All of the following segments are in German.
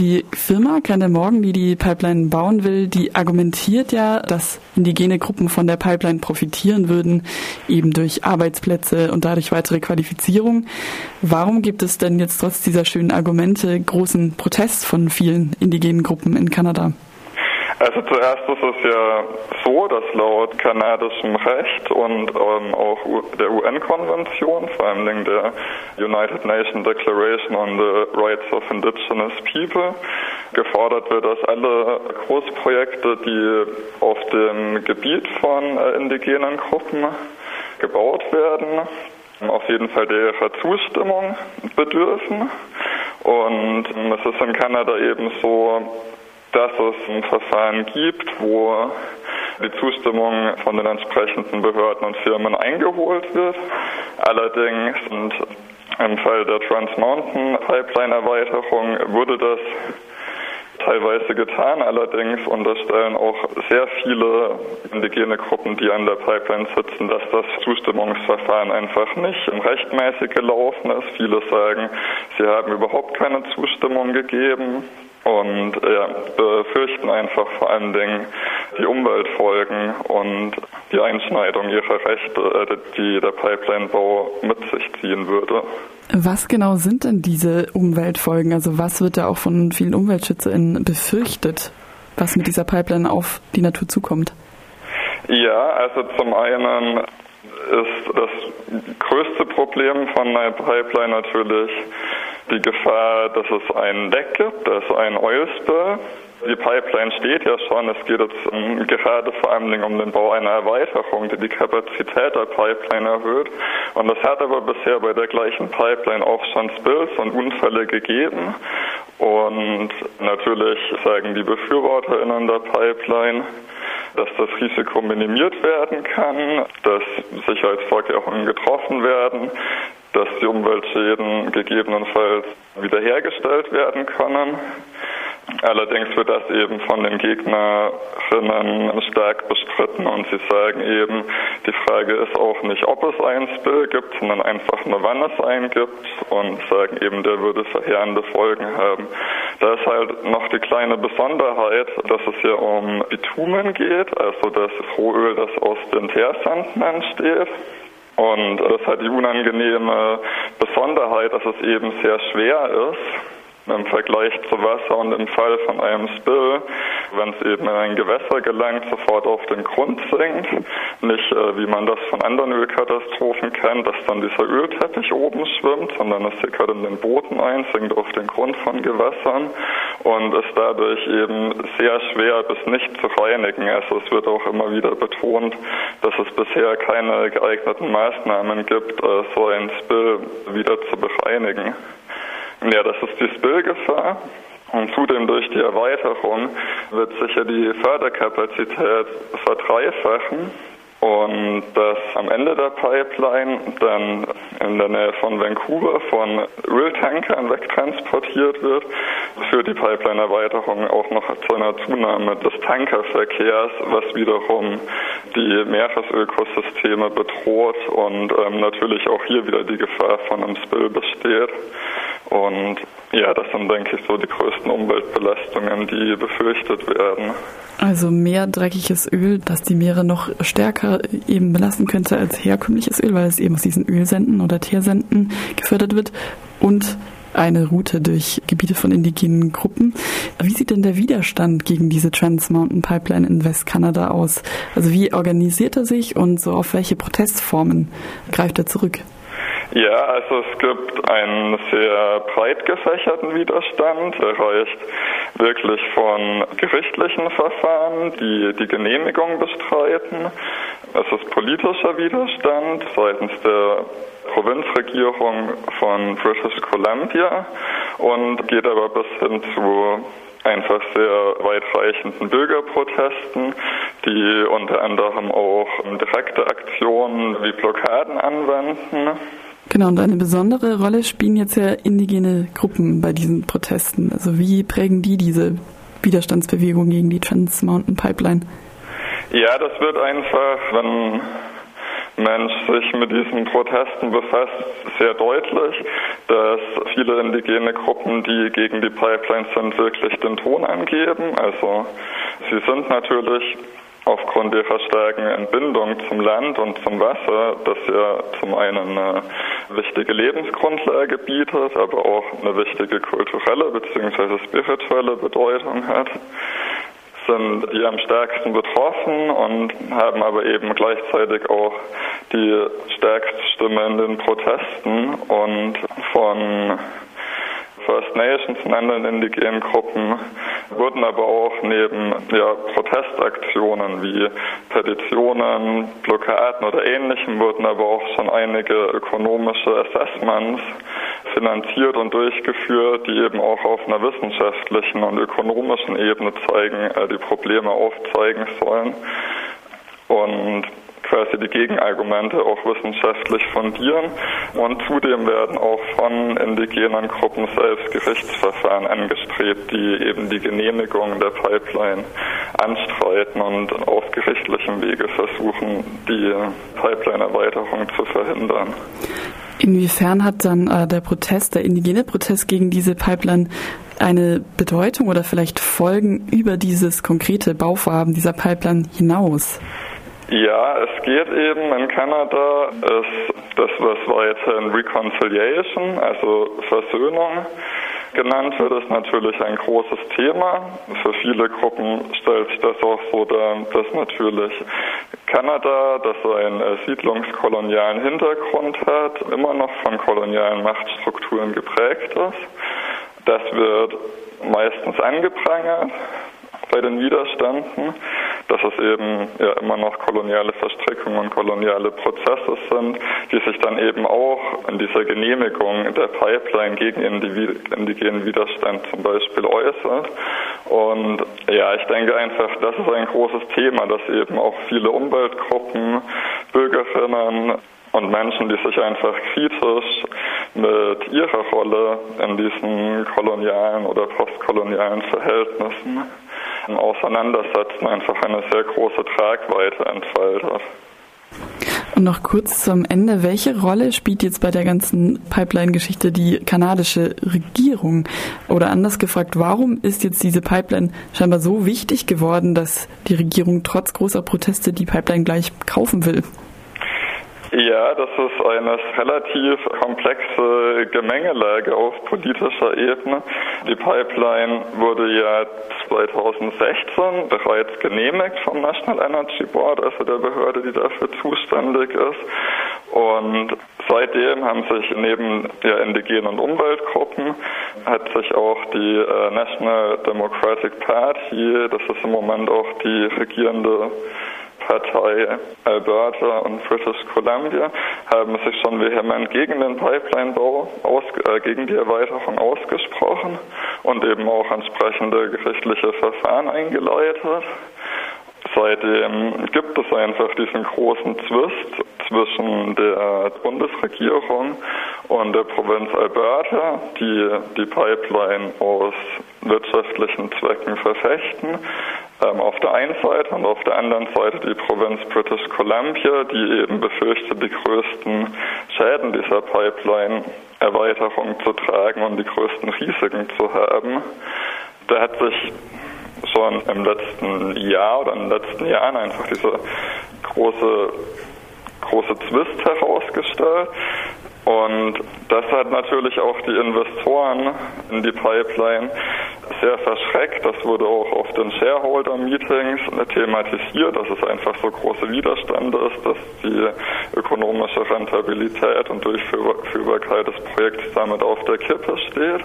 Die Firma Kleine Morgen, die die Pipeline bauen will, die argumentiert ja, dass indigene Gruppen von der Pipeline profitieren würden, eben durch Arbeitsplätze und dadurch weitere Qualifizierung. Warum gibt es denn jetzt trotz dieser schönen Argumente großen Protest von vielen indigenen Gruppen in Kanada? Also zuerst ist es ja so, dass laut kanadischem Recht und ähm, auch der UN-Konvention, vor allem der United Nations Declaration on the Rights of Indigenous People, gefordert wird, dass alle Großprojekte, die auf dem Gebiet von äh, indigenen Gruppen gebaut werden, auf jeden Fall ihrer Zustimmung bedürfen. Und es ist in Kanada eben so, dass es ein Verfahren gibt, wo die Zustimmung von den entsprechenden Behörden und Firmen eingeholt wird. Allerdings sind im Fall der Trans Mountain Pipeline Erweiterung wurde das teilweise getan. Allerdings unterstellen auch sehr viele indigene Gruppen, die an der Pipeline sitzen, dass das Zustimmungsverfahren einfach nicht rechtmäßig gelaufen ist. Viele sagen, sie haben überhaupt keine Zustimmung gegeben und ja, befürchten einfach vor allen Dingen die Umweltfolgen und die Einschneidung ihrer Rechte, äh, die der Pipeline-Bau mit sich ziehen würde. Was genau sind denn diese Umweltfolgen? Also was wird da auch von vielen UmweltschützerInnen befürchtet, was mit dieser Pipeline auf die Natur zukommt? Ja, also zum einen ist das größte Problem von einer Pipeline natürlich die Gefahr, dass es ein Leck gibt, also ein Oil Spill. Die Pipeline steht ja schon. Es geht jetzt um, gerade vor allem um den Bau einer Erweiterung, die die Kapazität der Pipeline erhöht. Und es hat aber bisher bei der gleichen Pipeline auch schon Spills und Unfälle gegeben. Und natürlich sagen die BefürworterInnen der Pipeline, dass das Risiko minimiert werden kann, dass Sicherheitsvorkehrungen getroffen werden, dass die Umweltschäden gegebenenfalls wiederhergestellt werden können. Allerdings wird das eben von den Gegnerinnen stark bestritten und sie sagen eben, die Frage ist auch nicht, ob es einen Spill gibt, sondern einfach nur, wann es einen gibt und sagen eben, der würde verheerende Folgen haben. Da ist halt noch die kleine Besonderheit, dass es hier um Bitumen geht, also das Rohöl, das aus den Teersanden entsteht. Und das hat die unangenehme Besonderheit, dass es eben sehr schwer ist im Vergleich zu Wasser und im Fall von einem Spill, wenn es eben in ein Gewässer gelangt, sofort auf den Grund sinkt. Nicht äh, wie man das von anderen Ölkatastrophen kennt, dass dann dieser Ölteppich oben schwimmt, sondern es sickert in den Boden ein, sinkt auf den Grund von Gewässern und ist dadurch eben sehr schwer bis nicht zu reinigen. Also es wird auch immer wieder betont, dass es bisher keine geeigneten Maßnahmen gibt, äh, so ein Spill wieder zu bereinigen. Ja, das ist die Spillgefahr. Und zudem durch die Erweiterung wird sicher die Förderkapazität verdreifachen und dass am Ende der Pipeline dann in der Nähe von Vancouver von Öltankern wegtransportiert wird, führt die Pipeline-Erweiterung auch noch zu einer Zunahme des Tankerverkehrs, was wiederum die Meeresökosysteme bedroht und ähm, natürlich auch hier wieder die Gefahr von einem Spill besteht. Und ja, das sind, denke ich, so die größten Umweltbelastungen, die befürchtet werden. Also mehr dreckiges Öl, das die Meere noch stärker eben belasten könnte als herkömmliches Öl, weil es eben aus diesen Ölsenden oder Teersenden gefördert wird. Und eine Route durch Gebiete von indigenen Gruppen. Wie sieht denn der Widerstand gegen diese Trans Mountain Pipeline in Westkanada aus? Also wie organisiert er sich und so auf welche Protestformen greift er zurück? Ja, also es gibt einen sehr breit gefächerten Widerstand. Der reicht wirklich von gerichtlichen Verfahren, die die Genehmigung bestreiten. Es ist politischer Widerstand seitens der Provinzregierung von British Columbia und geht aber bis hin zu einfach sehr weitreichenden Bürgerprotesten, die unter anderem auch direkte Aktionen wie Blockaden anwenden. Genau, und eine besondere Rolle spielen jetzt ja indigene Gruppen bei diesen Protesten. Also wie prägen die diese Widerstandsbewegung gegen die Trans Mountain Pipeline? Ja, das wird einfach, wenn Mensch sich mit diesen Protesten befasst, sehr deutlich, dass viele indigene Gruppen, die gegen die Pipelines sind, wirklich den Ton angeben. Also sie sind natürlich aufgrund ihrer starken Entbindung zum Land und zum Wasser, das ja zum einen eine wichtige Lebensgrundlage bietet, aber auch eine wichtige kulturelle bzw. spirituelle Bedeutung hat, sind die am stärksten betroffen und haben aber eben gleichzeitig auch die stärkste Stimme in den Protesten und von First Nations und anderen indigenen Gruppen wurden aber auch neben ja, Protestaktionen wie Petitionen, Blockaden oder ähnlichem wurden aber auch schon einige ökonomische Assessments finanziert und durchgeführt, die eben auch auf einer wissenschaftlichen und ökonomischen Ebene zeigen, äh, die Probleme aufzeigen sollen. Und quasi die Gegenargumente auch wissenschaftlich fundieren. Und zudem werden auch von indigenen Gruppen selbst Gerichtsverfahren angestrebt, die eben die Genehmigung der Pipeline anstreiten und auf gerichtlichem Wege versuchen, die Pipeline-Erweiterung zu verhindern. Inwiefern hat dann äh, der Protest, der indigene Protest gegen diese Pipeline eine Bedeutung oder vielleicht Folgen über dieses konkrete Bauvorhaben dieser Pipeline hinaus? Ja, es geht eben in Kanada, ist das, was weiterhin Reconciliation, also Versöhnung genannt wird, ist natürlich ein großes Thema. Für viele Gruppen stellt sich das auch so dar, dass natürlich Kanada, das einen siedlungskolonialen Hintergrund hat, immer noch von kolonialen Machtstrukturen geprägt ist. Das wird meistens angeprangert bei den Widerständen, dass es eben ja immer noch koloniale Verstrickungen und koloniale Prozesse sind, die sich dann eben auch in dieser Genehmigung der Pipeline gegen indigenen Widerstand zum Beispiel äußert. Und ja, ich denke einfach, das ist ein großes Thema, dass eben auch viele Umweltgruppen, Bürgerinnen und Menschen, die sich einfach kritisch mit ihrer Rolle in diesen kolonialen oder postkolonialen Verhältnissen auseinandersetzen, einfach eine sehr große Tragweite entfaltet. Und noch kurz zum Ende, welche Rolle spielt jetzt bei der ganzen Pipeline-Geschichte die kanadische Regierung? Oder anders gefragt, warum ist jetzt diese Pipeline scheinbar so wichtig geworden, dass die Regierung trotz großer Proteste die Pipeline gleich kaufen will? Ja, das ist eine relativ komplexe Gemengelage auf politischer Ebene. Die Pipeline wurde ja 2016 bereits genehmigt vom National Energy Board, also der Behörde, die dafür zuständig ist. Und seitdem haben sich neben der indigenen und Umweltgruppen hat sich auch die äh, National Democratic Party, das ist im Moment auch die regierende Partei Alberta und British Columbia haben sich schon vehement gegen den Pipeline-Bau, äh, gegen die Erweiterung ausgesprochen und eben auch entsprechende gerichtliche Verfahren eingeleitet. Seitdem gibt es einfach diesen großen Zwist zwischen der Bundesregierung und der Provinz Alberta, die die Pipeline aus wirtschaftlichen Zwecken verfechten, auf der einen Seite und auf der anderen Seite die Provinz British Columbia, die eben befürchtet, die größten Schäden dieser Pipeline-Erweiterung zu tragen und die größten Risiken zu haben. Da hat sich schon im letzten Jahr oder in den letzten Jahren einfach diese große, große Zwist herausgestellt. Und das hat natürlich auch die Investoren in die Pipeline sehr verschreckt. Das wurde auch auf den Shareholder-Meetings thematisiert, dass es einfach so große Widerstände ist, dass die ökonomische Rentabilität und Durchführbarkeit des Projekts damit auf der Kippe steht.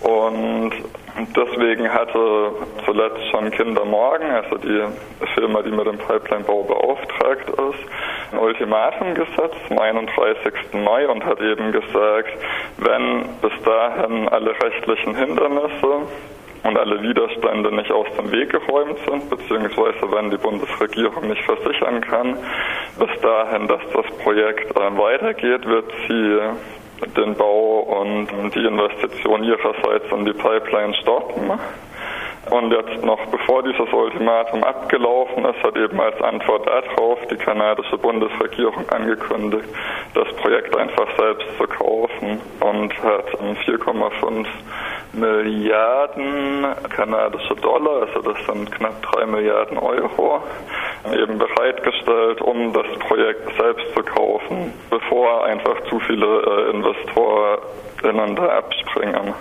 Und deswegen hatte zuletzt schon Kinder Morgen, also die Firma, die mit dem Pipeline-Bau beauftragt ist, ein Ultimatum gesetzt am 31. Mai und hat eben gesagt, wenn bis dahin alle rechtlichen Hindernisse und alle Widerstände nicht aus dem Weg geräumt sind, beziehungsweise wenn die Bundesregierung nicht versichern kann, bis dahin, dass das Projekt weitergeht, wird sie den Bau und die Investition ihrerseits in die Pipeline stoppen. Und jetzt noch bevor dieses Ultimatum abgelaufen ist, hat eben als Antwort darauf die kanadische Bundesregierung angekündigt, das Projekt einfach selbst zu kaufen und hat 4,5 Milliarden kanadische Dollar, also das sind knapp 3 Milliarden Euro, eben bereitgestellt, um das Projekt selbst zu kaufen, bevor einfach zu viele äh, InvestorInnen da abspringen.